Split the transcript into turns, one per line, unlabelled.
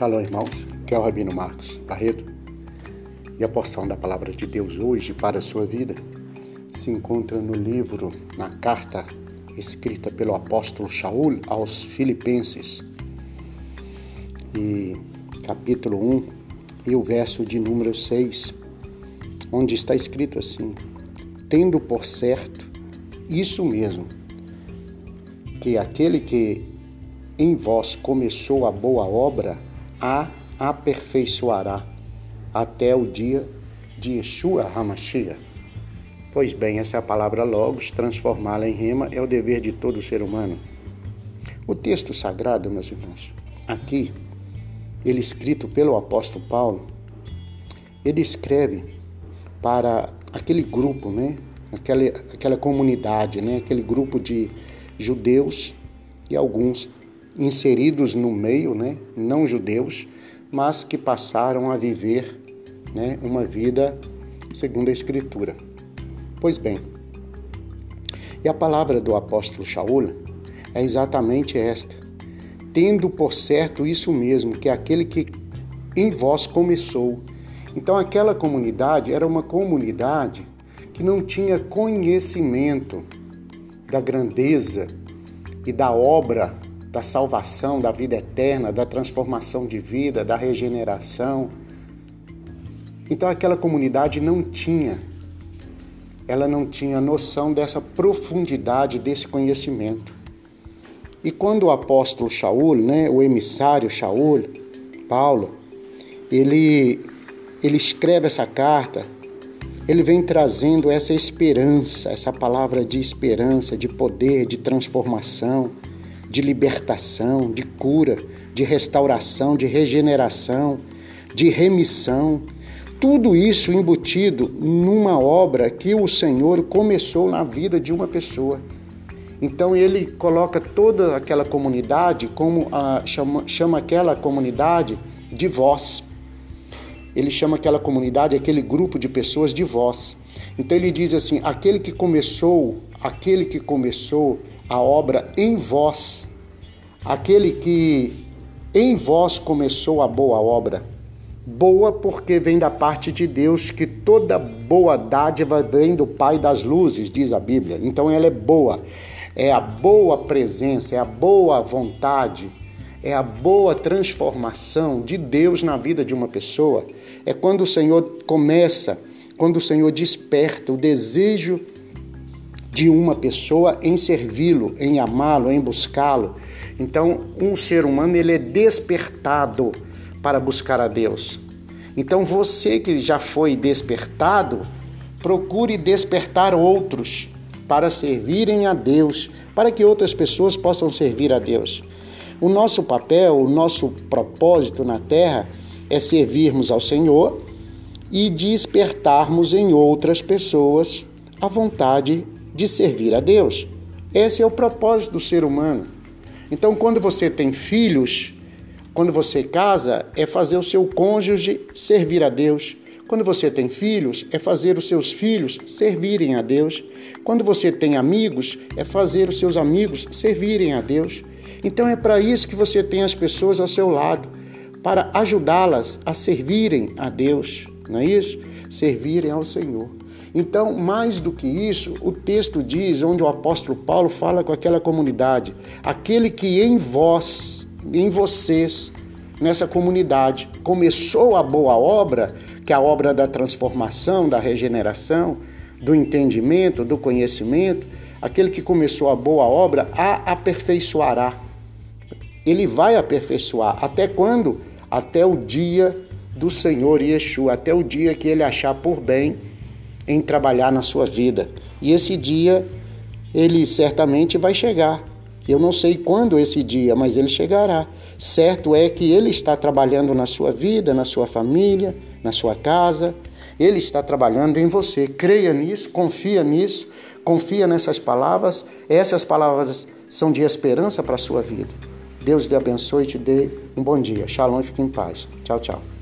Shalom, irmãos. Que é o Rabino Marcos Barreto. E a porção da palavra de Deus hoje para a sua vida se encontra no livro, na carta escrita pelo apóstolo Shaul aos Filipenses, e capítulo 1 e o verso de número 6, onde está escrito assim: Tendo por certo isso mesmo, que aquele que em vós começou a boa obra, a aperfeiçoará até o dia de Yeshua HaMashiach. Pois bem, essa é a palavra logos, transformá-la em rema é o dever de todo ser humano. O texto sagrado, meus irmãos, aqui, ele escrito pelo apóstolo Paulo, ele escreve para aquele grupo, né? Aquela, aquela comunidade, né? aquele grupo de judeus e alguns inseridos no meio, né? não judeus, mas que passaram a viver né? uma vida segundo a Escritura. Pois bem, e a palavra do apóstolo Shaul é exatamente esta: tendo por certo isso mesmo, que é aquele que em vós começou. Então, aquela comunidade era uma comunidade que não tinha conhecimento da grandeza e da obra da salvação, da vida eterna, da transformação de vida, da regeneração. Então aquela comunidade não tinha, ela não tinha noção dessa profundidade desse conhecimento. E quando o apóstolo Shaul, né, o emissário Shaul, Paulo, ele ele escreve essa carta, ele vem trazendo essa esperança, essa palavra de esperança, de poder, de transformação de libertação, de cura, de restauração, de regeneração, de remissão. Tudo isso embutido numa obra que o Senhor começou na vida de uma pessoa. Então ele coloca toda aquela comunidade como a, chama, chama aquela comunidade de voz. Ele chama aquela comunidade, aquele grupo de pessoas de voz. Então ele diz assim: aquele que começou, aquele que começou a obra em vós, aquele que em vós começou a boa obra. Boa porque vem da parte de Deus, que toda boa dádiva vem do Pai das luzes, diz a Bíblia. Então ela é boa. É a boa presença, é a boa vontade, é a boa transformação de Deus na vida de uma pessoa. É quando o Senhor começa, quando o Senhor desperta o desejo de uma pessoa em servi-lo, em amá-lo, em buscá-lo. Então, um ser humano ele é despertado para buscar a Deus. Então, você que já foi despertado, procure despertar outros para servirem a Deus, para que outras pessoas possam servir a Deus. O nosso papel, o nosso propósito na terra é servirmos ao Senhor e despertarmos em outras pessoas a vontade de servir a Deus. Esse é o propósito do ser humano. Então, quando você tem filhos, quando você casa, é fazer o seu cônjuge servir a Deus. Quando você tem filhos, é fazer os seus filhos servirem a Deus. Quando você tem amigos, é fazer os seus amigos servirem a Deus. Então é para isso que você tem as pessoas ao seu lado, para ajudá-las a servirem a Deus, não é isso? Servirem ao Senhor. Então, mais do que isso, o texto diz, onde o apóstolo Paulo fala com aquela comunidade: aquele que em vós, em vocês, nessa comunidade, começou a boa obra, que é a obra da transformação, da regeneração, do entendimento, do conhecimento, aquele que começou a boa obra, a aperfeiçoará. Ele vai aperfeiçoar. Até quando? Até o dia do Senhor Yeshua, até o dia que ele achar por bem em trabalhar na sua vida. E esse dia, ele certamente vai chegar. Eu não sei quando esse dia, mas ele chegará. Certo é que ele está trabalhando na sua vida, na sua família, na sua casa. Ele está trabalhando em você. Creia nisso, confia nisso, confia nessas palavras. Essas palavras são de esperança para a sua vida. Deus lhe abençoe e te dê um bom dia. Shalom, fique em paz. Tchau, tchau.